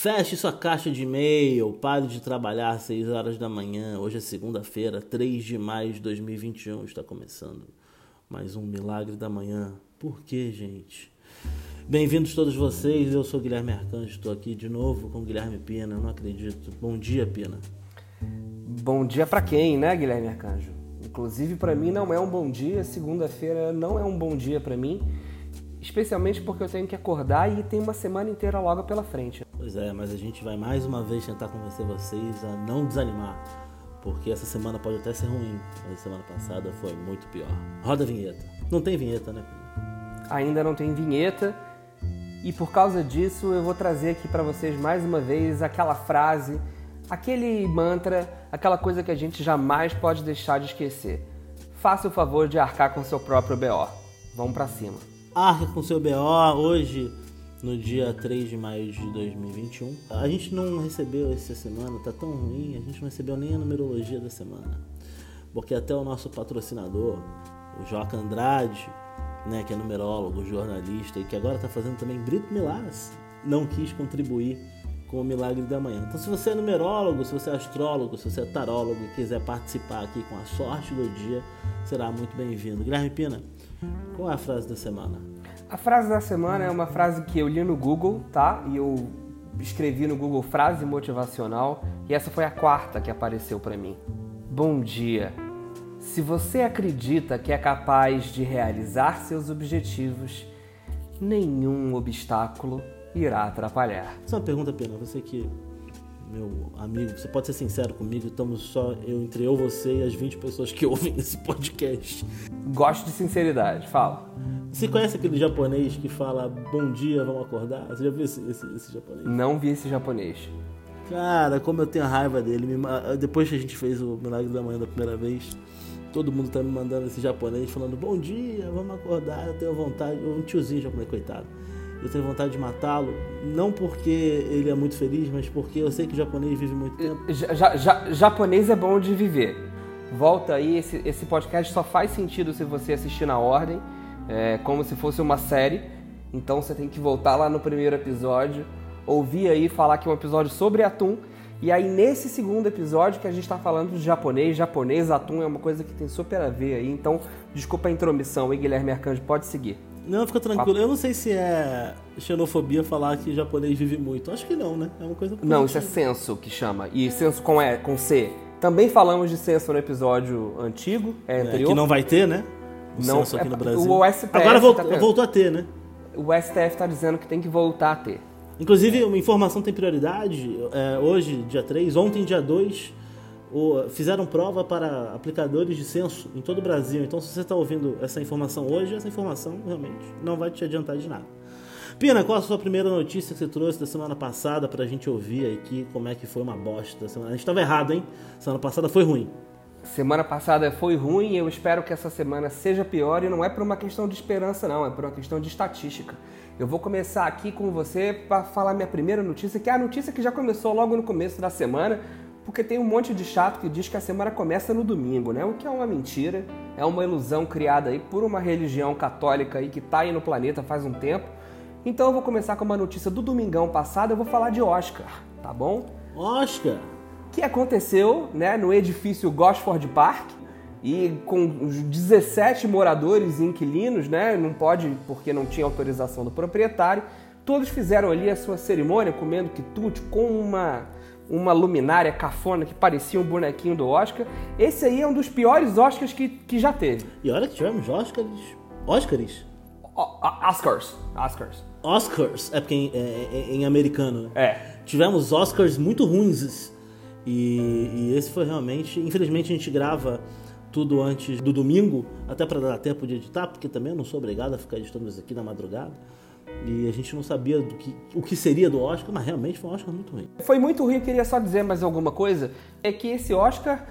Feche sua caixa de e-mail, pare de trabalhar às 6 horas da manhã. Hoje é segunda-feira, 3 de maio de 2021. Está começando mais um Milagre da Manhã. Por quê, gente? Bem-vindos todos vocês. Eu sou Guilherme Arcanjo, estou aqui de novo com Guilherme Pina. Não acredito. Bom dia, Pina. Bom dia para quem, né, Guilherme Arcanjo? Inclusive para mim não é um bom dia. Segunda-feira não é um bom dia para mim especialmente porque eu tenho que acordar e tem uma semana inteira logo pela frente. Pois é, mas a gente vai mais uma vez tentar convencer vocês a não desanimar, porque essa semana pode até ser ruim, mas a semana passada foi muito pior. Roda a vinheta. Não tem vinheta, né? Ainda não tem vinheta. E por causa disso, eu vou trazer aqui para vocês mais uma vez aquela frase, aquele mantra, aquela coisa que a gente jamais pode deixar de esquecer. Faça o favor de arcar com seu próprio BO. Vamos para cima. Arca com seu BO hoje, no dia 3 de maio de 2021. A gente não recebeu essa semana, tá tão ruim, a gente não recebeu nem a numerologia da semana. Porque até o nosso patrocinador, o Joca Andrade, né, que é numerólogo, jornalista e que agora está fazendo também Brito Milás, não quis contribuir com o Milagre da Manhã. Então, se você é numerólogo, se você é astrólogo, se você é tarólogo e quiser participar aqui com a sorte do dia, será muito bem-vindo. Guilherme Pina, qual é a frase da semana? A frase da semana é uma frase que eu li no Google, tá? E eu escrevi no Google frase motivacional e essa foi a quarta que apareceu para mim. Bom dia. Se você acredita que é capaz de realizar seus objetivos, nenhum obstáculo irá atrapalhar. É uma pergunta, Pena. Você que meu amigo, você pode ser sincero comigo, estamos só eu entre eu, você e as 20 pessoas que ouvem esse podcast. Gosto de sinceridade, fala. Você conhece aquele japonês que fala bom dia, vamos acordar? Você já viu esse, esse, esse japonês? Não vi esse japonês. Cara, como eu tenho raiva dele. Depois que a gente fez o Milagre da Manhã da primeira vez, todo mundo tá me mandando esse japonês falando bom dia, vamos acordar, eu tenho vontade. Um tiozinho japonês, coitado eu tenho vontade de matá-lo, não porque ele é muito feliz, mas porque eu sei que o japonês vive muito tempo. Ja, ja, japonês é bom de viver. Volta aí, esse, esse podcast só faz sentido se você assistir na ordem, é, como se fosse uma série. Então você tem que voltar lá no primeiro episódio, ouvir aí falar que é um episódio sobre atum. E aí nesse segundo episódio que a gente está falando de japonês, japonês, atum é uma coisa que tem super a ver aí. Então, desculpa a intromissão Guilherme Arcanjo, pode seguir. Não, fica tranquilo. Eu não sei se é xenofobia falar que japonês vive muito. Acho que não, né? É uma coisa positiva. Não, isso é senso que chama. E senso com, e, com C. Também falamos de senso no episódio antigo, é, anterior. É, que não vai ter, né? O não, aqui é, no Brasil. O STF Agora voltou, tá voltou a ter, né? O STF está dizendo que tem que voltar a ter. Inclusive, uma informação tem prioridade. É, hoje, dia 3, ontem, dia 2, o, fizeram prova para aplicadores de censo em todo o Brasil. Então, se você está ouvindo essa informação hoje, essa informação realmente não vai te adiantar de nada. Pina, qual a sua primeira notícia que você trouxe da semana passada para a gente ouvir aqui como é que foi uma bosta? A gente estava errado, hein? Semana passada foi ruim. Semana passada foi ruim eu espero que essa semana seja pior e não é por uma questão de esperança não, é por uma questão de estatística. Eu vou começar aqui com você para falar minha primeira notícia, que é a notícia que já começou logo no começo da semana, porque tem um monte de chato que diz que a semana começa no domingo, né? O que é uma mentira, é uma ilusão criada aí por uma religião católica aí que tá aí no planeta faz um tempo. Então eu vou começar com uma notícia do domingão passado, eu vou falar de Oscar, tá bom? Oscar! Que aconteceu, né, no edifício Gosford Park, e com os 17 moradores e inquilinos, né, não pode porque não tinha autorização do proprietário, todos fizeram ali a sua cerimônia comendo quitute com uma uma luminária cafona que parecia um bonequinho do Oscar. Esse aí é um dos piores Oscars que, que já teve. E olha que tivemos Oscars. Oscars? Oscars. Oscars. Oscars. É porque em, é, é, em americano, né? É. Tivemos Oscars muito ruins. E, e esse foi realmente. Infelizmente a gente grava tudo antes do domingo, até para dar tempo de editar, porque também eu não sou obrigado a ficar editando isso aqui na madrugada. E a gente não sabia do que, o que seria do Oscar, mas realmente foi um Oscar muito ruim. Foi muito ruim, eu queria só dizer mais alguma coisa. É que esse Oscar,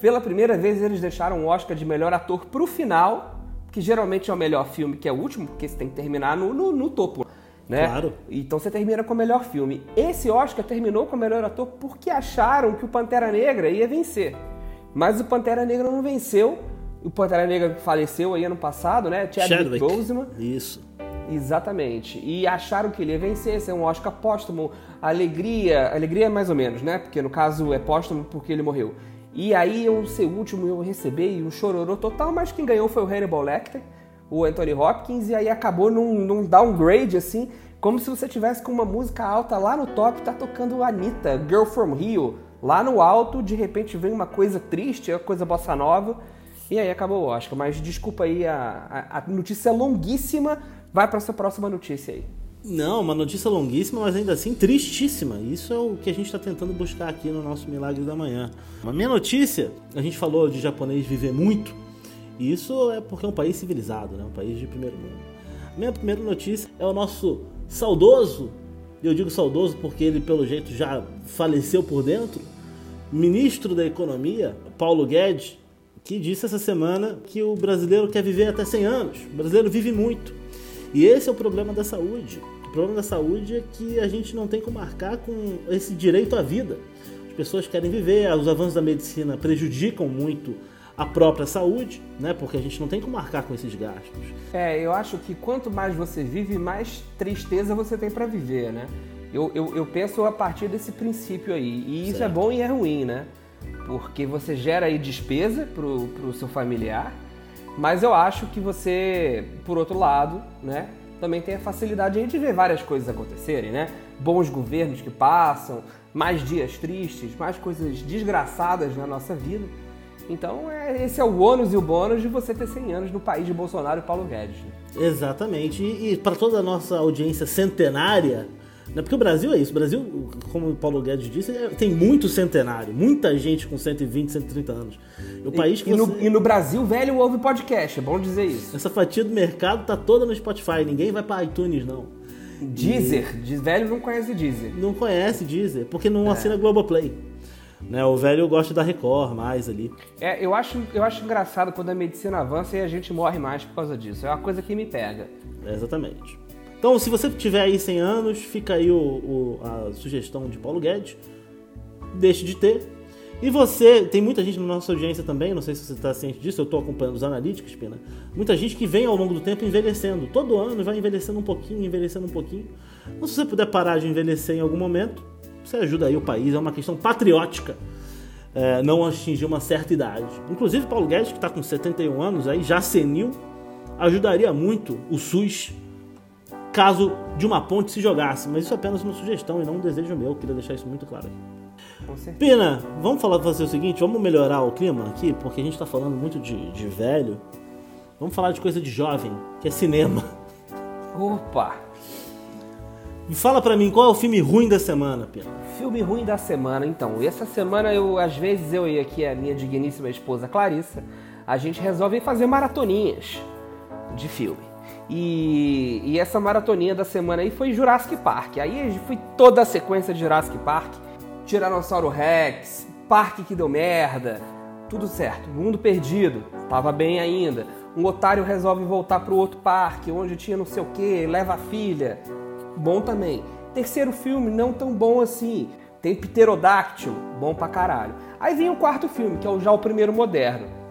pela primeira vez, eles deixaram o Oscar de melhor ator pro final, que geralmente é o melhor filme, que é o último, porque você tem que terminar no, no, no topo. Né? Claro. Então você termina com o melhor filme. Esse Oscar terminou com o melhor ator porque acharam que o Pantera Negra ia vencer. Mas o Pantera Negra não venceu. O Pantera Negra faleceu aí ano passado, né? Chadwick, Boseman. Isso. Exatamente. E acharam que ele ia vencer, ser um Oscar póstumo, alegria, alegria mais ou menos, né? Porque no caso é póstumo porque ele morreu. E aí eu ser último eu recebi um chororô total, mas quem ganhou foi o Hannibal Lecter, o Anthony Hopkins, e aí acabou num, num downgrade assim, como se você tivesse com uma música alta lá no top, tá tocando Anitta, Girl From Rio, lá no alto, de repente vem uma coisa triste, uma coisa bossa nova, e aí acabou o Oscar. Mas desculpa aí, a, a, a notícia é longuíssima, vai para essa próxima notícia aí. Não, uma notícia longuíssima, mas ainda assim tristíssima. Isso é o que a gente está tentando buscar aqui no nosso Milagre da Manhã. A minha notícia, a gente falou de japonês viver muito, e isso é porque é um país civilizado, né? um país de primeiro mundo. A minha primeira notícia é o nosso saudoso, eu digo saudoso porque ele pelo jeito já faleceu por dentro, ministro da Economia, Paulo Guedes, que disse essa semana que o brasileiro quer viver até 100 anos. O brasileiro vive muito. E esse é o problema da saúde. O problema da saúde é que a gente não tem como marcar com esse direito à vida. As pessoas querem viver, os avanços da medicina prejudicam muito a própria saúde, né? Porque a gente não tem como marcar com esses gastos. É, eu acho que quanto mais você vive, mais tristeza você tem para viver, né? Eu, eu, eu, penso a partir desse princípio aí. E isso é certo. é bom e é ruim, né? Porque você gera aí despesa pro, pro seu familiar mas eu acho que você, por outro lado, né, também tem a facilidade de ver várias coisas acontecerem, né? Bons governos que passam, mais dias tristes, mais coisas desgraçadas na nossa vida. Então, é, esse é o ônus e o bônus de você ter 100 anos no país de Bolsonaro e Paulo Guedes. Né? Exatamente. E, e para toda a nossa audiência centenária, né? Porque o Brasil é isso. O Brasil, como o Paulo Guedes disse, é, tem muito centenário. Muita gente com 120, 130 anos. O país que e, você... no, e no Brasil, velho, ouve podcast. É bom dizer isso. Essa fatia do mercado tá toda no Spotify. Ninguém vai para iTunes, não. Deezer. E... Velho não conhece Deezer. Não conhece Deezer, porque não é. assina Globoplay. Né, o velho gosta da Record mais ali. É, eu acho, eu acho engraçado quando a medicina avança e a gente morre mais por causa disso. É uma coisa que me pega. É, exatamente. Então, se você tiver aí 100 anos, fica aí o, o, a sugestão de Paulo Guedes. Deixe de ter. E você, tem muita gente na nossa audiência também, não sei se você está ciente disso, eu estou acompanhando os analíticos, Pina. Muita gente que vem ao longo do tempo envelhecendo. Todo ano vai envelhecendo um pouquinho, envelhecendo um pouquinho. Então, se você puder parar de envelhecer em algum momento, você ajuda aí o país. É uma questão patriótica. É, não atingir uma certa idade. Inclusive, Paulo Guedes, que está com 71 anos, aí já senil, ajudaria muito o SUS caso de uma ponte se jogasse. Mas isso é apenas uma sugestão e não um desejo meu. Eu queria deixar isso muito claro aqui. Pina, vamos falar fazer o seguinte, vamos melhorar o clima aqui, porque a gente está falando muito de, de velho. Vamos falar de coisa de jovem, que é cinema. Opa! E fala pra mim, qual é o filme ruim da semana, Pina? Filme ruim da semana, então. Essa semana eu, às vezes, eu e aqui a minha digníssima esposa Clarissa, a gente resolve fazer maratoninhas de filme. E, e, essa maratoninha da semana aí foi Jurassic Park. Aí foi toda a sequência de Jurassic Park. Tiranossauro Rex, Parque que deu merda, tudo certo. Mundo perdido, tava bem ainda. Um otário resolve voltar pro outro parque, onde tinha não sei o que, leva a filha. Bom também. Terceiro filme, não tão bom assim. Tem Pterodáctilo, bom pra caralho. Aí vem o quarto filme, que é já o primeiro moderno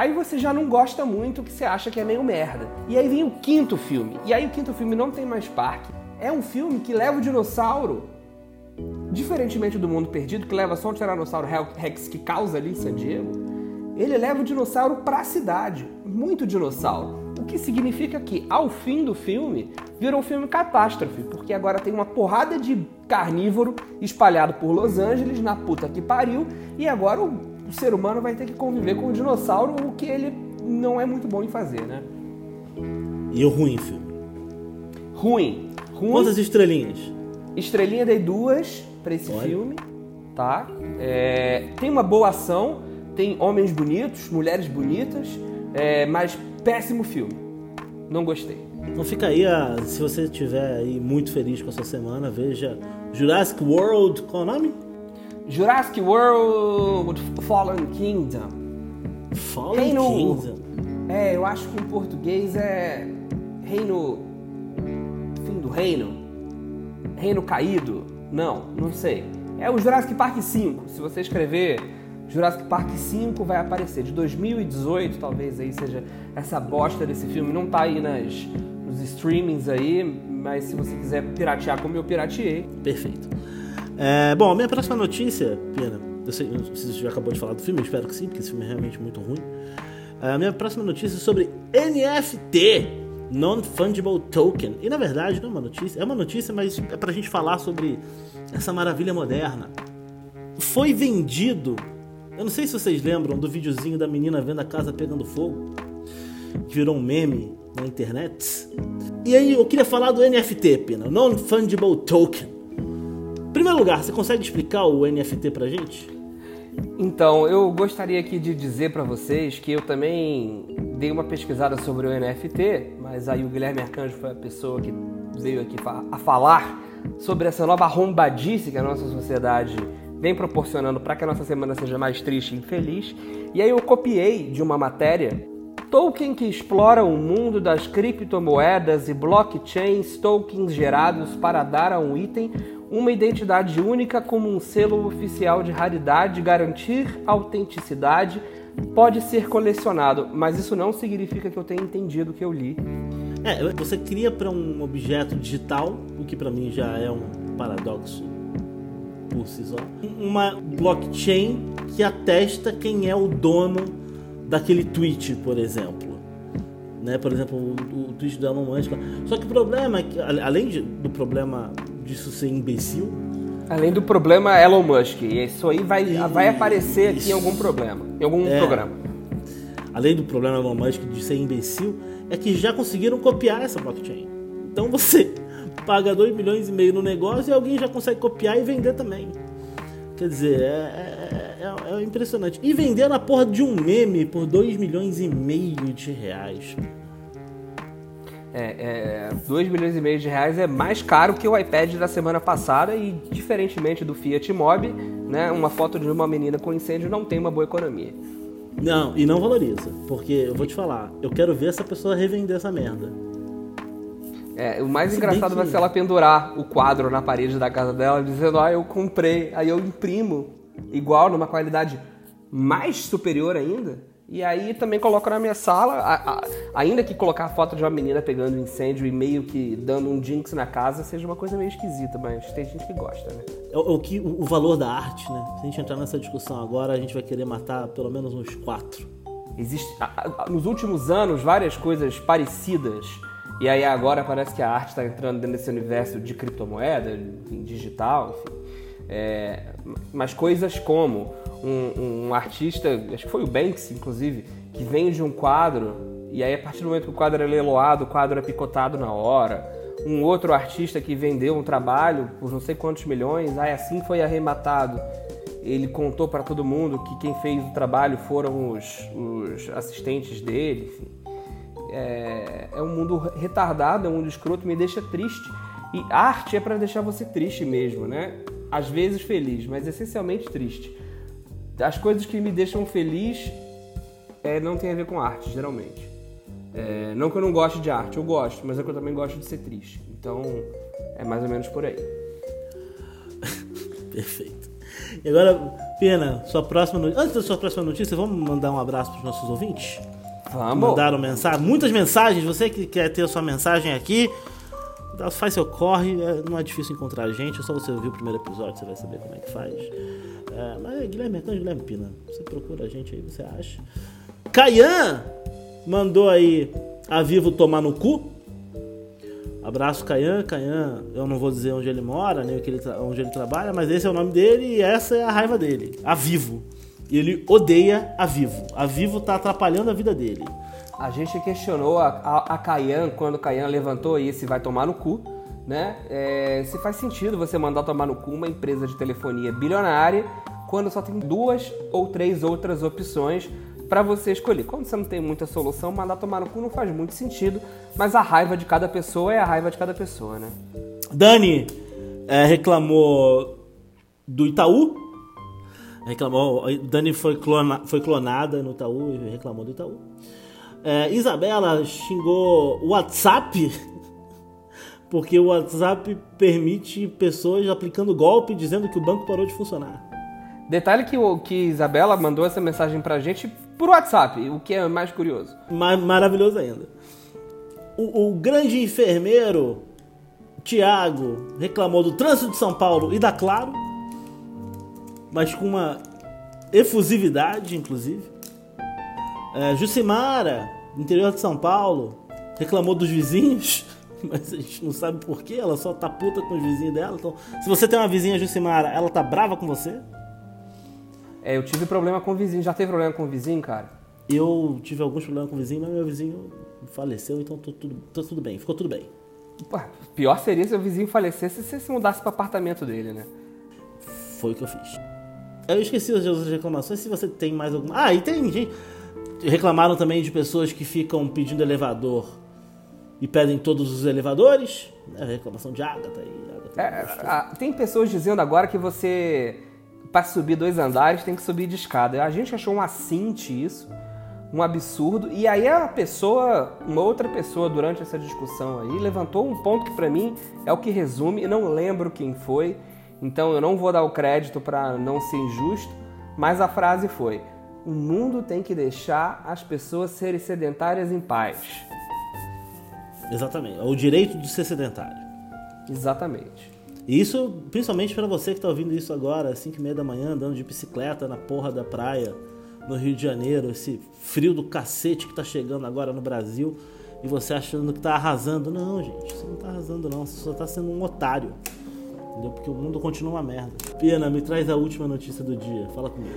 Aí você já não gosta muito, que você acha que é meio merda. E aí vem o quinto filme. E aí o quinto filme não tem mais parque. É um filme que leva o dinossauro, diferentemente do Mundo Perdido, que leva só um Tiranossauro Rex que causa ali em San Diego, ele leva o dinossauro para a cidade. Muito dinossauro. O que significa que, ao fim do filme, virou um filme catástrofe, porque agora tem uma porrada de carnívoro espalhado por Los Angeles, na puta que pariu, e agora o o ser humano vai ter que conviver com o dinossauro, o que ele não é muito bom em fazer, né? E o ruim, filme? Ruim. ruim. Quantas estrelinhas? Estrelinha dei duas para esse Olha. filme, tá? É, tem uma boa ação, tem homens bonitos, mulheres bonitas, é, mas péssimo filme. Não gostei. Então fica aí, a, se você estiver aí muito feliz com essa semana, veja Jurassic World, qual é o nome? Jurassic World Fallen Kingdom. Fallen Reino... Kingdom? É, eu acho que em português é Reino. Fim do Reino? Reino Caído? Não, não sei. É o Jurassic Park 5. Se você escrever Jurassic Park 5 vai aparecer. De 2018, talvez aí seja essa bosta desse filme. Não tá aí nas, nos streamings aí, mas se você quiser piratear como eu pirateei. Perfeito. É, bom, a minha próxima notícia, Pena, eu sei, você já acabou de falar do filme, espero que sim, porque esse filme é realmente muito ruim. A minha próxima notícia é sobre NFT, Non-Fungible Token. E na verdade não é uma notícia, é uma notícia, mas é pra gente falar sobre essa maravilha moderna. Foi vendido, eu não sei se vocês lembram do videozinho da menina vendo a casa pegando fogo, que virou um meme na internet. E aí eu queria falar do NFT, Pina, Non-Fungible Token. Primeiro lugar, você consegue explicar o NFT pra gente? Então, eu gostaria aqui de dizer para vocês que eu também dei uma pesquisada sobre o NFT, mas aí o Guilherme Arcanjo foi a pessoa que veio aqui a falar sobre essa nova arrombadice que a nossa sociedade vem proporcionando para que a nossa semana seja mais triste e infeliz. E aí eu copiei de uma matéria Token que explora o mundo das criptomoedas e blockchains, tokens gerados para dar a um item uma identidade única como um selo oficial de raridade, garantir autenticidade, pode ser colecionado, mas isso não significa que eu tenha entendido o que eu li. É, você cria para um objeto digital, o que para mim já é um paradoxo por si só, uma blockchain que atesta quem é o dono daquele tweet, por exemplo. Né? Por exemplo, o, o tweet do Elon Musk. Só que o problema é que, além de, do problema disso ser imbecil. Além do problema Elon Musk, isso aí vai, e, vai aparecer aqui em algum problema, em algum é, programa. Além do problema Elon Musk de ser imbecil, é que já conseguiram copiar essa blockchain. Então você paga 2 milhões e meio no negócio e alguém já consegue copiar e vender também. Quer dizer, é, é, é, é impressionante. E vender na porra de um meme por 2 milhões e meio de reais. É, é, 2 milhões e meio de reais é mais caro que o iPad da semana passada e, diferentemente do Fiat Mobi, né, uma foto de uma menina com incêndio não tem uma boa economia. Não, e não valoriza. Porque eu vou te falar, eu quero ver essa pessoa revender essa merda. É, o mais Se engraçado que... vai ser ela pendurar o quadro na parede da casa dela, dizendo: Ah, eu comprei. Aí eu imprimo igual, numa qualidade mais superior ainda. E aí também coloco na minha sala, a, a, ainda que colocar a foto de uma menina pegando incêndio e meio que dando um jinx na casa seja uma coisa meio esquisita, mas tem gente que gosta, né? É o, que, o valor da arte, né? Se a gente entrar nessa discussão agora, a gente vai querer matar pelo menos uns quatro. Existe, a, nos últimos anos, várias coisas parecidas e aí agora parece que a arte está entrando dentro desse universo de criptomoeda, digital, enfim. É, mas coisas como um, um, artista, acho que foi o Banks, inclusive, que vende um quadro e aí a partir do momento que o quadro é leiloado, o quadro é picotado na hora. Um outro artista que vendeu um trabalho por não sei quantos milhões, aí assim foi arrematado. Ele contou para todo mundo que quem fez o trabalho foram os, os assistentes dele, enfim é, é um mundo retardado, é um mundo escroto, me deixa triste. E arte é para deixar você triste mesmo, né? Às vezes feliz, mas essencialmente triste. As coisas que me deixam feliz é, não tem a ver com arte, geralmente. É, não que eu não goste de arte, eu gosto, mas é que eu também gosto de ser triste. Então, é mais ou menos por aí. Perfeito. E agora, Pena, sua próxima notícia. Antes da sua próxima notícia, vamos mandar um abraço para os nossos ouvintes? Vamos. Mandaram mensagem, muitas mensagens. Você que quer ter a sua mensagem aqui, faz seu corre. É, não é difícil encontrar a gente, é só você ouvir o primeiro episódio, você vai saber como é que faz. É, mas é Guilherme Mercante, Guilherme Pina. Você procura a gente aí, você acha. Caian mandou aí a Vivo tomar no cu. Abraço, Caian. Caian, eu não vou dizer onde ele mora, nem onde ele trabalha, mas esse é o nome dele e essa é a raiva dele. A Vivo. Ele odeia a Vivo. A Vivo tá atrapalhando a vida dele. A gente questionou a, a, a Caian quando o Caian levantou se vai tomar no cu, né? É, se faz sentido você mandar tomar no cu uma empresa de telefonia bilionária quando só tem duas ou três outras opções para você escolher. Quando você não tem muita solução, mandar tomar no cu não faz muito sentido, mas a raiva de cada pessoa é a raiva de cada pessoa, né? Dani é, reclamou do Itaú, reclamou. Dani foi, clona, foi clonada no Itaú e reclamou do Itaú. É, Isabela xingou o WhatsApp porque o WhatsApp permite pessoas aplicando golpe dizendo que o banco parou de funcionar. Detalhe que, que Isabela mandou essa mensagem pra gente por WhatsApp, o que é mais curioso. Mar maravilhoso ainda. o, o grande enfermeiro Tiago reclamou do trânsito de São Paulo e da Claro, mas com uma efusividade, inclusive. É, Jucimara, interior de São Paulo, reclamou dos vizinhos, mas a gente não sabe porquê, ela só tá puta com os vizinhos dela. Então, se você tem uma vizinha Jucimara, ela tá brava com você? É, eu tive problema com o vizinho. Já teve problema com o vizinho, cara? Eu tive alguns problemas com o vizinho, mas meu vizinho faleceu, então tô tudo, tô tudo bem, ficou tudo bem. Pô, pior seria se o vizinho falecesse se você se mudasse pro apartamento dele, né? Foi o que eu fiz. Eu esqueci as outras reclamações, se você tem mais alguma. Ah, e tem gente. Reclamaram também de pessoas que ficam pedindo elevador e pedem todos os elevadores. É reclamação de Agatha aí. Agatha É, a- tem pessoas dizendo agora que você, para subir dois andares, tem que subir de escada. A gente achou um assinte isso, um absurdo. E aí a pessoa, uma outra pessoa durante essa discussão aí, levantou um ponto que pra mim é o que resume, eu não lembro quem foi, então eu não vou dar o crédito para não ser injusto, mas a frase foi: o mundo tem que deixar as pessoas serem sedentárias em paz. Exatamente. É o direito de ser sedentário. Exatamente. E isso, principalmente pra você que tá ouvindo isso agora, às 5 e meia da manhã, andando de bicicleta na porra da praia, no Rio de Janeiro, esse frio do cacete que tá chegando agora no Brasil, e você achando que tá arrasando. Não, gente, você não tá arrasando não, você só tá sendo um otário. Entendeu? Porque o mundo continua uma merda. Pena, me traz a última notícia do dia. Fala comigo.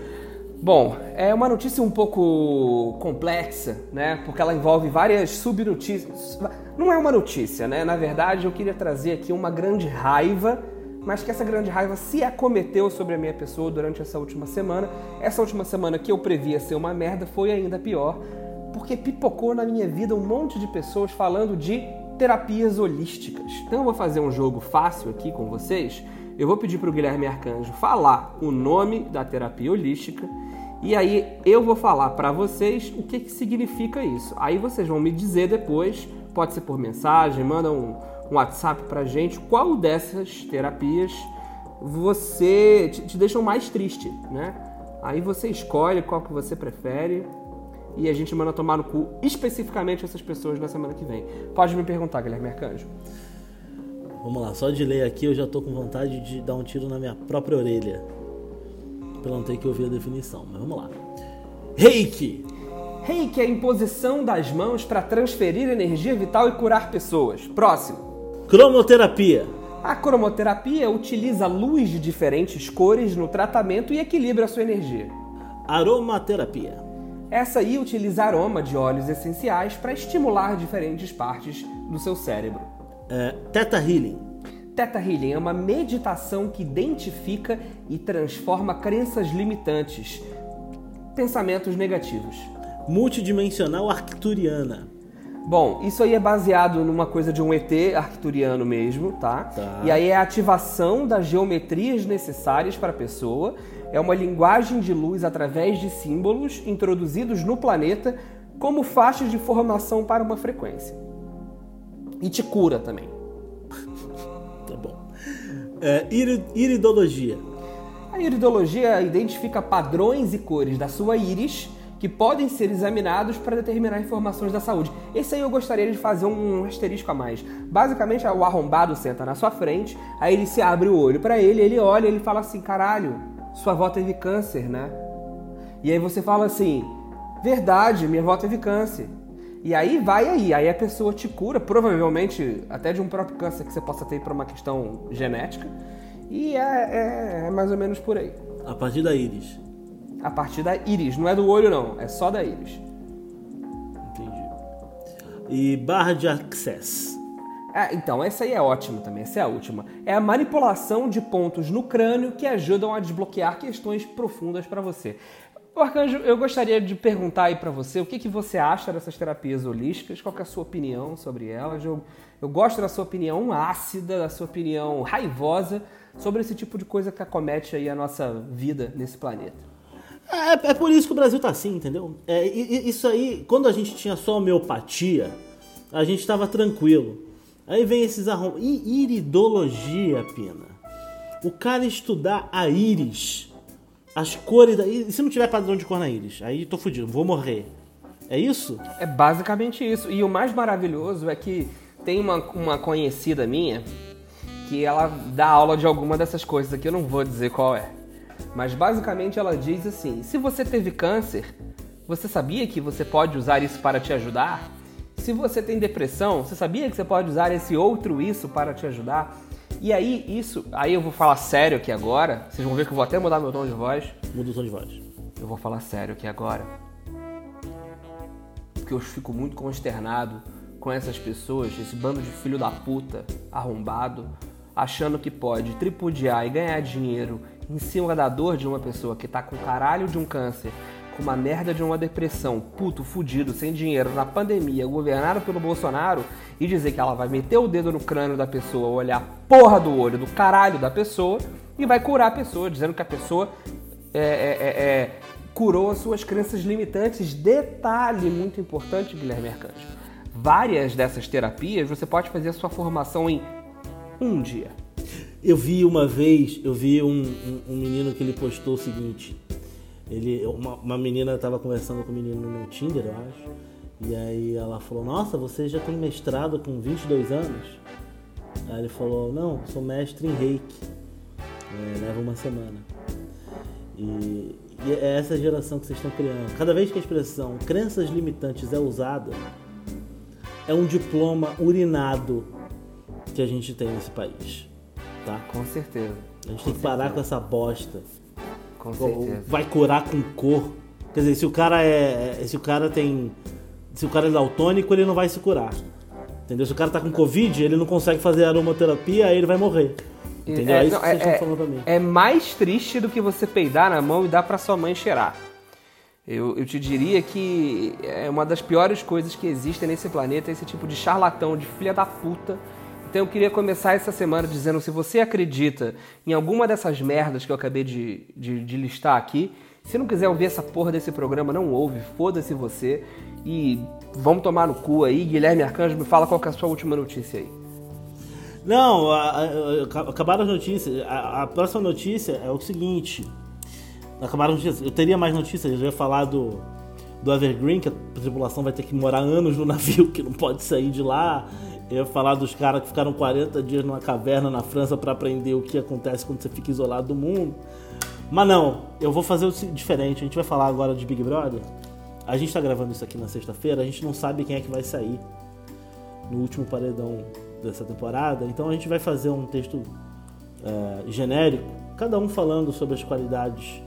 Bom, é uma notícia um pouco complexa, né? Porque ela envolve várias subnotícias. Não é uma notícia, né? Na verdade, eu queria trazer aqui uma grande raiva, mas que essa grande raiva se acometeu sobre a minha pessoa durante essa última semana. Essa última semana que eu previa ser uma merda foi ainda pior, porque pipocou na minha vida um monte de pessoas falando de terapias holísticas. Então eu vou fazer um jogo fácil aqui com vocês. Eu vou pedir para o Guilherme Arcanjo falar o nome da terapia holística e aí eu vou falar para vocês o que, que significa isso. Aí vocês vão me dizer depois, pode ser por mensagem, manda um, um WhatsApp pra gente, qual dessas terapias você te, te deixam mais triste, né? Aí você escolhe qual que você prefere e a gente manda tomar no cu especificamente essas pessoas na semana que vem. Pode me perguntar, Guilherme Arcanjo. Vamos lá, só de ler aqui eu já tô com vontade de dar um tiro na minha própria orelha. Pra não ter que ouvir a definição, mas vamos lá. Reiki! Reiki é a imposição das mãos para transferir energia vital e curar pessoas. Próximo. Cromoterapia. A cromoterapia utiliza luz de diferentes cores no tratamento e equilibra a sua energia. Aromaterapia. Essa aí utiliza aroma de óleos essenciais para estimular diferentes partes do seu cérebro. É, Theta Healing. Theta Healing é uma meditação que identifica e transforma crenças limitantes, pensamentos negativos. Multidimensional Arcturiana. Bom, isso aí é baseado numa coisa de um ET arcturiano mesmo, tá? Tá. E aí é a ativação das geometrias necessárias para a pessoa. É uma linguagem de luz através de símbolos introduzidos no planeta como faixas de formação para uma frequência. E te cura também. É, iri- iridologia. A iridologia identifica padrões e cores da sua íris que podem ser examinados para determinar informações da saúde. Esse aí eu gostaria de fazer um asterisco a mais. Basicamente, o arrombado senta na sua frente, aí ele se abre o olho para ele, ele olha ele fala assim: caralho, sua avó teve câncer, né? E aí você fala assim: verdade, minha avó teve câncer. E aí vai aí, aí a pessoa te cura, provavelmente até de um próprio câncer que você possa ter por uma questão genética. E é, é- é mais ou menos por aí. A partir da íris. A partir da íris, não é do olho não, é só da íris. Entendi. E barra de access. É, então, essa aí é ótima também, essa é a última. É a manipulação de pontos no crânio que ajudam a desbloquear questões profundas para você. Ô, Arcanjo, eu gostaria de perguntar aí para você o que, que você acha dessas terapias holísticas, qual é a sua opinião sobre elas. Eu, eu gosto da sua opinião ácida, da sua opinião raivosa sobre esse tipo de coisa que acomete aí a nossa vida nesse planeta. É, é por isso que o Brasil tá assim, entendeu? É, isso aí, quando a gente tinha só homeopatia, a gente tava tranquilo. Aí vem esses arrom... I- Iridologia, Pina. O cara estudar a íris, as cores da. E se não tiver padrão de cor na íris? Aí tô fudido, vou morrer. É isso? É basicamente isso. E o mais maravilhoso é que tem uma, uma conhecida minha que ela dá aula de alguma dessas coisas aqui, eu não vou dizer qual é. Mas basicamente ela diz assim: se você teve câncer, você sabia que você pode usar isso para te ajudar? Se você tem depressão, você sabia que você pode usar esse outro isso para te ajudar? E aí, isso, aí eu vou falar sério aqui agora. Vocês vão ver que eu vou até mudar meu tom de voz. Muda o tom de voz. Eu vou falar sério aqui agora. Porque eu fico muito consternado com essas pessoas, esse bando de filho da puta arrombado, achando que pode tripudiar e ganhar dinheiro em cima da dor de uma pessoa que tá com caralho de um câncer, com uma merda de uma depressão, puto, fudido, sem dinheiro, na pandemia, governado pelo Bolsonaro, e dizer que ela vai meter o dedo no crânio da pessoa, olhar a porra do olho do caralho da pessoa e vai curar a pessoa, dizendo que a pessoa é, é, é, é curou as suas crenças limitantes. Detalhe muito importante, Guilherme Arcanjo. Várias dessas terapias você pode fazer a sua formação em um dia. Eu vi uma vez, eu vi um, um, um menino que ele postou o seguinte. Ele, uma, uma menina estava conversando com um menino no Tinder, eu acho. E aí ela falou, nossa, você já tem mestrado com 22 anos? Aí ele falou, não, sou mestre em reiki. É, leva uma semana. E, e é essa geração que vocês estão criando. Cada vez que a expressão crenças limitantes é usada, é um diploma urinado que a gente tem nesse país. Tá? Com certeza. A gente tem que parar com essa bosta. Com certeza. Vai curar com cor. Quer dizer, se o cara é. Se o cara tem. Se o cara é daltônico, ele não vai se curar. Entendeu? Se o cara tá com Covid, ele não consegue fazer aromaterapia, aí ele vai morrer. Entendeu? É, é isso que vocês é, estão falando pra mim. É mais triste do que você peidar na mão e dar pra sua mãe cheirar. Eu, eu te diria que é uma das piores coisas que existem nesse planeta esse tipo de charlatão, de filha da puta. Então eu queria começar essa semana dizendo: se você acredita em alguma dessas merdas que eu acabei de, de, de listar aqui, se não quiser ouvir essa porra desse programa, não ouve, foda-se você. E vamos tomar no cu aí. Guilherme Arcanjo, me fala qual é a sua última notícia aí. Não, a, a, a, acabaram as notícias. A, próxima notícia é o seguinte. Acabaram as notícias. Eu teria mais notícias, eu ia falar do, do Evergreen, que a tripulação vai ter que morar anos no navio, que não pode sair de lá. Eu falar dos caras que ficaram 40 dias numa caverna na França para aprender o que acontece quando você fica isolado do mundo. Mas não, eu vou fazer o diferente. A gente vai falar agora de Big Brother. A gente tá gravando isso aqui na sexta-feira, a gente não sabe quem é que vai sair no último paredão dessa temporada. Então a gente vai fazer um texto é, genérico, cada um falando sobre as qualidades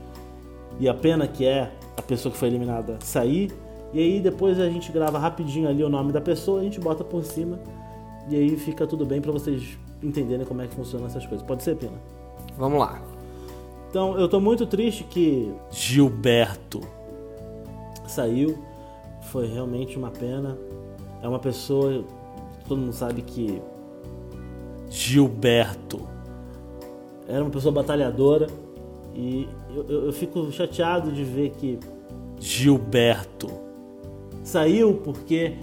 e a pena que é a pessoa que foi eliminada sair. E aí depois a gente grava rapidinho ali o nome da pessoa, a gente bota por cima e aí fica tudo bem para vocês entenderem como é que funcionam essas coisas. Pode ser, Pena? Vamos lá. Então, eu tô muito triste que Gilberto saiu. Foi realmente uma pena. É uma pessoa, todo mundo sabe que Gilberto era uma pessoa batalhadora e eu, eu, eu fico chateado de ver que Gilberto saiu porque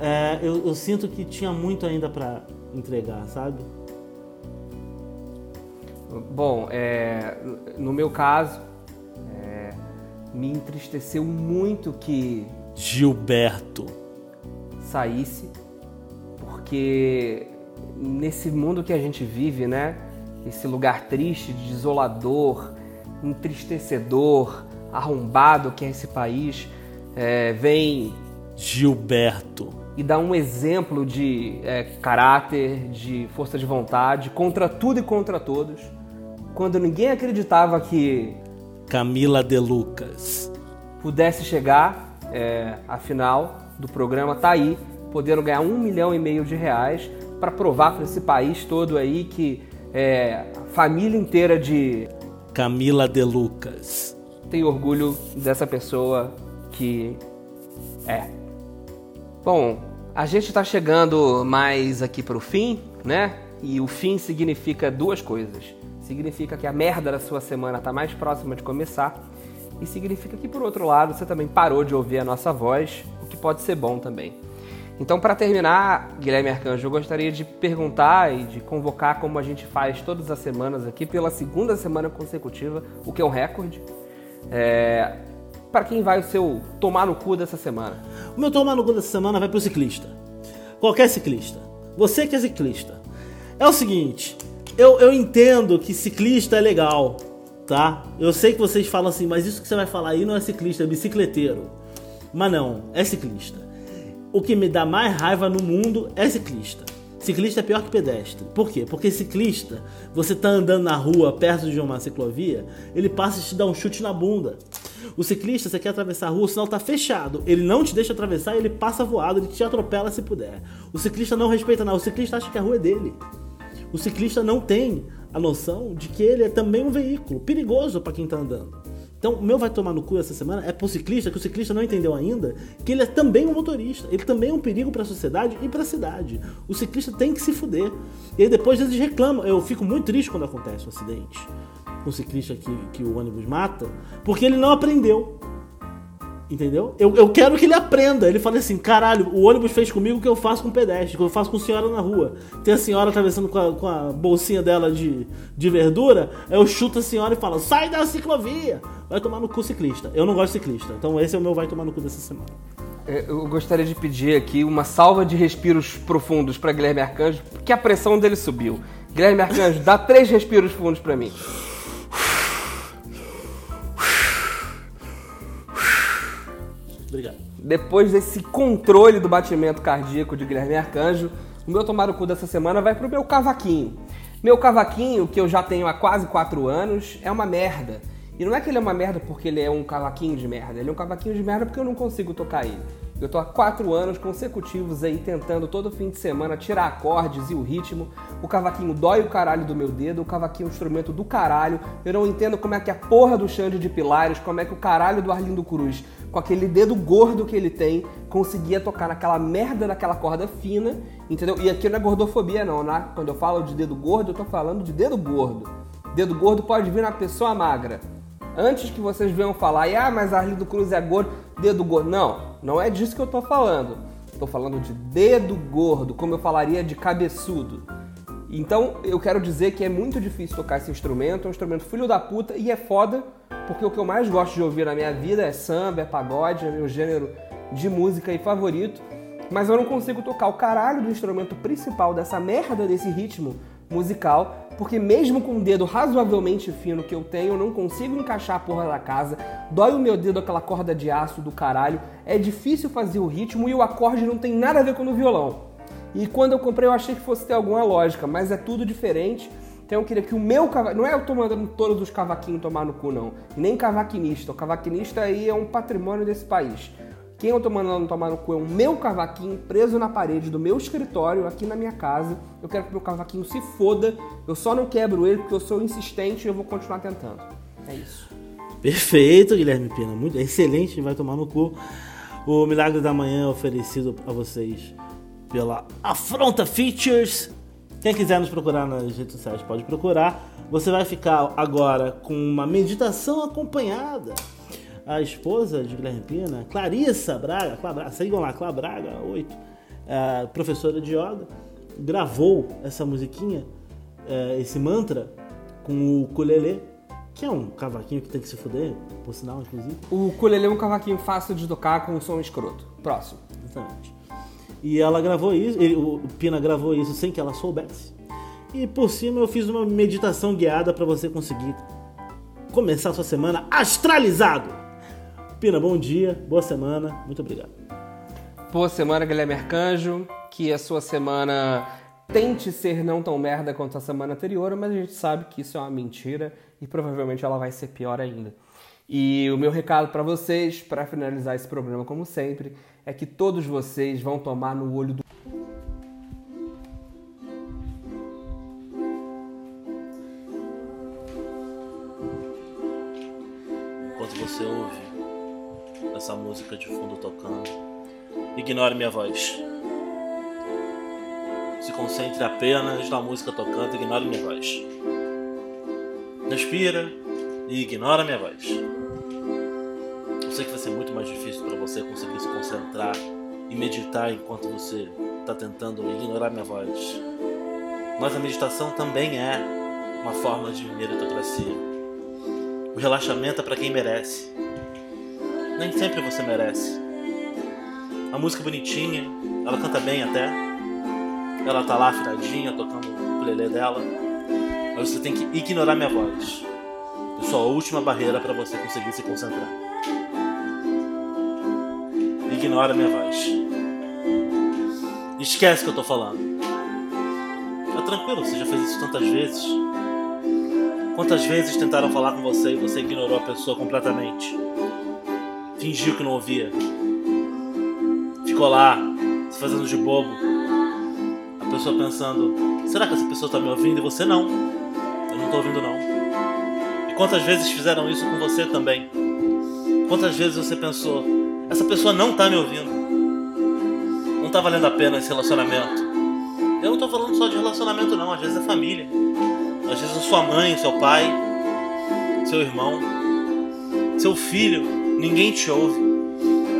é, eu, eu, sinto que tinha muito ainda para entregar, sabe? Bom, é, no meu caso, é, me entristeceu muito que Gilberto saísse, porque nesse mundo que a gente vive, né? Esse lugar triste, desolador, entristecedor, arrombado que é esse país, é, vem Gilberto e dá um exemplo de é, caráter, de força de vontade contra tudo e contra todos. Quando ninguém acreditava que Camila De Lucas pudesse chegar é, à final do programa, tá aí, podendo ganhar um milhão e meio de reais para provar para esse país todo aí que é, a família inteira de Camila De Lucas tem orgulho dessa pessoa que é. Bom, a gente está chegando mais aqui para o fim, né? E o fim significa duas coisas. Significa que a merda da sua semana está mais próxima de começar. E significa que, por outro lado, você também parou de ouvir a nossa voz, o que pode ser bom também. Então, para terminar, Guilherme Arcanjo, eu gostaria de perguntar e de convocar, como a gente faz todas as semanas aqui, pela segunda semana consecutiva, o que é um recorde. É... para quem vai o seu tomar no cu dessa semana? O meu tomar no cu dessa semana vai pro ciclista. Qualquer ciclista. Você que é ciclista. É o seguinte, eu, eu entendo que ciclista é legal, tá? Eu sei que vocês falam assim, mas isso que você vai falar aí não é ciclista, é bicicleteiro. Mas não, é ciclista. O que me dá mais raiva no mundo é ciclista. Ciclista é pior que pedestre. Por quê? Porque ciclista, você tá andando na rua perto de uma ciclovia, ele passa e te dá um chute na bunda. O ciclista, você quer atravessar a rua, o sinal tá fechado. Ele não te deixa atravessar, ele passa voado, ele te atropela se puder. O ciclista não respeita nada, o ciclista acha que a rua é dele. O ciclista não tem a noção de que ele é também um veículo perigoso para quem tá andando. Então, o meu vai tomar no cu essa semana é pro ciclista, que o ciclista não entendeu ainda, que ele é também um motorista. Ele também é um perigo para a sociedade e para a cidade. O ciclista tem que se fuder. E aí depois eles reclamam. Eu fico muito triste quando acontece um acidente com o ciclista que, que o ônibus mata, porque ele não aprendeu. Entendeu? Eu, eu quero que ele aprenda. Ele fala assim: caralho, o ônibus fez comigo o que eu faço com pedestre, o que eu faço com senhora na rua. Tem a senhora atravessando com a, com a bolsinha dela de, de verdura, eu chuto a senhora e falo: sai da ciclovia! Vai tomar no cu ciclista. Eu não gosto de ciclista, então esse é o meu vai tomar no cu dessa semana. É, eu gostaria de pedir aqui uma salva de respiros profundos para Guilherme Arcanjo, porque a pressão dele subiu. Guilherme Arcanjo, dá três respiros fundos para mim. Obrigado. Depois desse controle do batimento cardíaco de Guilherme Arcanjo, o meu tomar o cu dessa semana vai pro meu cavaquinho. Meu cavaquinho, que eu já tenho há quase 4 anos, é uma merda. E não é que ele é uma merda porque ele é um cavaquinho de merda, ele é um cavaquinho de merda porque eu não consigo tocar ele. Eu tô há quatro anos consecutivos aí tentando todo fim de semana tirar acordes e o ritmo. O cavaquinho dói o caralho do meu dedo, o cavaquinho é um instrumento do caralho. Eu não entendo como é que a porra do Xande de Pilares, como é que o caralho do Arlindo Cruz, com aquele dedo gordo que ele tem, conseguia tocar naquela merda daquela corda fina, entendeu? E aqui não é gordofobia não, né? Quando eu falo de dedo gordo, eu tô falando de dedo gordo. Dedo gordo pode vir na pessoa magra. Antes que vocês venham falar, ah, mas Arlindo Cruz é gordo, dedo gordo. Não, não é disso que eu tô falando. Tô falando de dedo gordo, como eu falaria de cabeçudo. Então eu quero dizer que é muito difícil tocar esse instrumento, é um instrumento filho da puta e é foda, porque o que eu mais gosto de ouvir na minha vida é samba, é pagode, é meu gênero de música e favorito. Mas eu não consigo tocar o caralho do instrumento principal dessa merda desse ritmo musical, porque mesmo com um dedo razoavelmente fino que eu tenho, eu não consigo encaixar a porra da casa, dói o meu dedo aquela corda de aço do caralho, é difícil fazer o ritmo e o acorde não tem nada a ver com o violão. E quando eu comprei eu achei que fosse ter alguma lógica, mas é tudo diferente. Então eu queria que o meu cavaquinho. Não é eu tô mandando todos os cavaquinhos tomar no cu, não. Nem cavaquinista. O cavaquinista aí é um patrimônio desse país. Quem eu tô mandando tomar no cu é o meu cavaquinho preso na parede do meu escritório aqui na minha casa. Eu quero que meu cavaquinho se foda. Eu só não quebro ele porque eu sou insistente e eu vou continuar tentando. É isso. Perfeito, Guilherme Pina. Muito excelente, vai tomar no cu. O Milagre da Manhã é oferecido a vocês pela Afronta Features. Quem quiser nos procurar nas redes sociais pode procurar. Você vai ficar agora com uma meditação acompanhada a esposa de Guilherme Pina, Clarissa Braga, Clá, sigam lá, Clá Braga 8, é, professora de yoga, gravou essa musiquinha, é, esse mantra, com o ukulele, que é um cavaquinho que tem que se fuder, por sinal, inclusive. O ukulele é um cavaquinho fácil de tocar com um som escroto. Próximo. Exatamente. E ela gravou isso, ele, o Pina gravou isso sem que ela soubesse. E por cima eu fiz uma meditação guiada para você conseguir começar a sua semana astralizado. Pina, bom dia, boa semana, muito obrigado. Boa semana, Guilherme Arcanjo. Que a sua semana tente ser não tão merda quanto a semana anterior, mas a gente sabe que isso é uma mentira e provavelmente ela vai ser pior ainda. E o meu recado para vocês, para finalizar esse programa como sempre, é que todos vocês vão tomar no olho do música de fundo tocando. Ignore minha voz. Se concentre apenas na música tocando, ignore minha voz. Respira e ignora minha voz. Eu sei que vai ser muito mais difícil para você conseguir se concentrar e meditar enquanto você está tentando ignorar minha voz. Mas a meditação também é uma forma de meritocracia. O relaxamento é para quem merece. Nem sempre você merece. A música é bonitinha, ela canta bem até. Ela tá lá afiradinha, tocando o ukulele dela. Mas você tem que ignorar minha voz. Eu sou a última barreira para você conseguir se concentrar. Ignora minha voz. Esquece o que eu tô falando. Tá tranquilo, você já fez isso tantas vezes. Quantas vezes tentaram falar com você e você ignorou a pessoa completamente? Fingiu que não ouvia. Ficou lá, se fazendo de bobo. A pessoa pensando: será que essa pessoa tá me ouvindo? E você não. Eu não tô ouvindo, não. E quantas vezes fizeram isso com você também? Quantas vezes você pensou: essa pessoa não tá me ouvindo? Não tá valendo a pena esse relacionamento? Eu não tô falando só de relacionamento, não. Às vezes é família. Às vezes é sua mãe, seu pai, seu irmão, seu filho. Ninguém te ouve.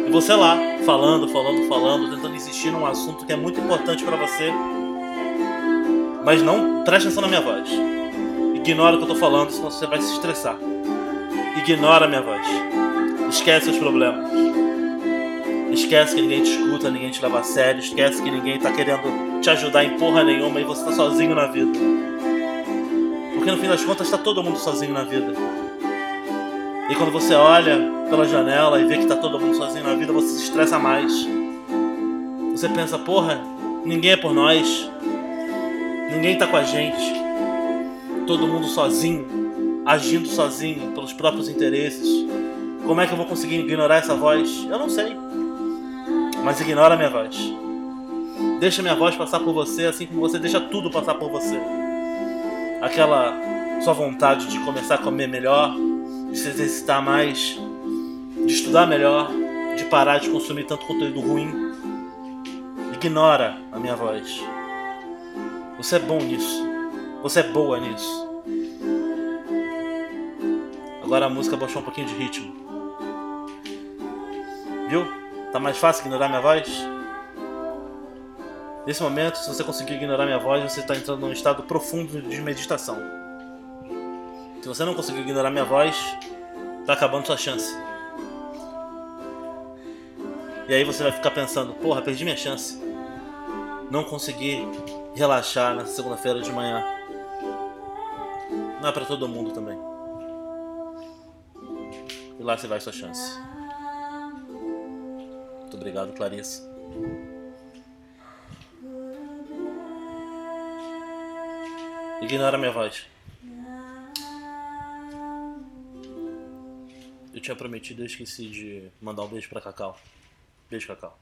E você lá, falando, falando, falando, tentando insistir num assunto que é muito importante para você. Mas não preste atenção na minha voz. Ignora o que eu tô falando, senão você vai se estressar. Ignora a minha voz. Esquece os problemas. Esquece que ninguém te escuta, ninguém te leva a sério. Esquece que ninguém tá querendo te ajudar em porra nenhuma e você tá sozinho na vida. Porque no fim das contas tá todo mundo sozinho na vida. E quando você olha pela janela e vê que tá todo mundo sozinho na vida, você se estressa mais. Você pensa, porra, ninguém é por nós. Ninguém tá com a gente. Todo mundo sozinho, agindo sozinho pelos próprios interesses. Como é que eu vou conseguir ignorar essa voz? Eu não sei. Mas ignora a minha voz. Deixa minha voz passar por você, assim como você deixa tudo passar por você. Aquela sua vontade de começar a comer melhor, de se exercitar mais, de estudar melhor, de parar de consumir tanto conteúdo ruim. Ignora a minha voz. Você é bom nisso. Você é boa nisso. Agora a música baixou um pouquinho de ritmo. Viu? Tá mais fácil ignorar minha voz? Nesse momento, se você conseguir ignorar minha voz, você está entrando num estado profundo de meditação. Se você não conseguir ignorar minha voz, tá acabando sua chance. E aí você vai ficar pensando, porra, perdi minha chance. Não consegui relaxar na segunda-feira de manhã. Não é para todo mundo também. E lá você vai sua chance. Muito obrigado, Clarissa. Ignora minha voz. Eu tinha prometido, eu esqueci de mandar um beijo pra Cacau. Beijo, Cacau.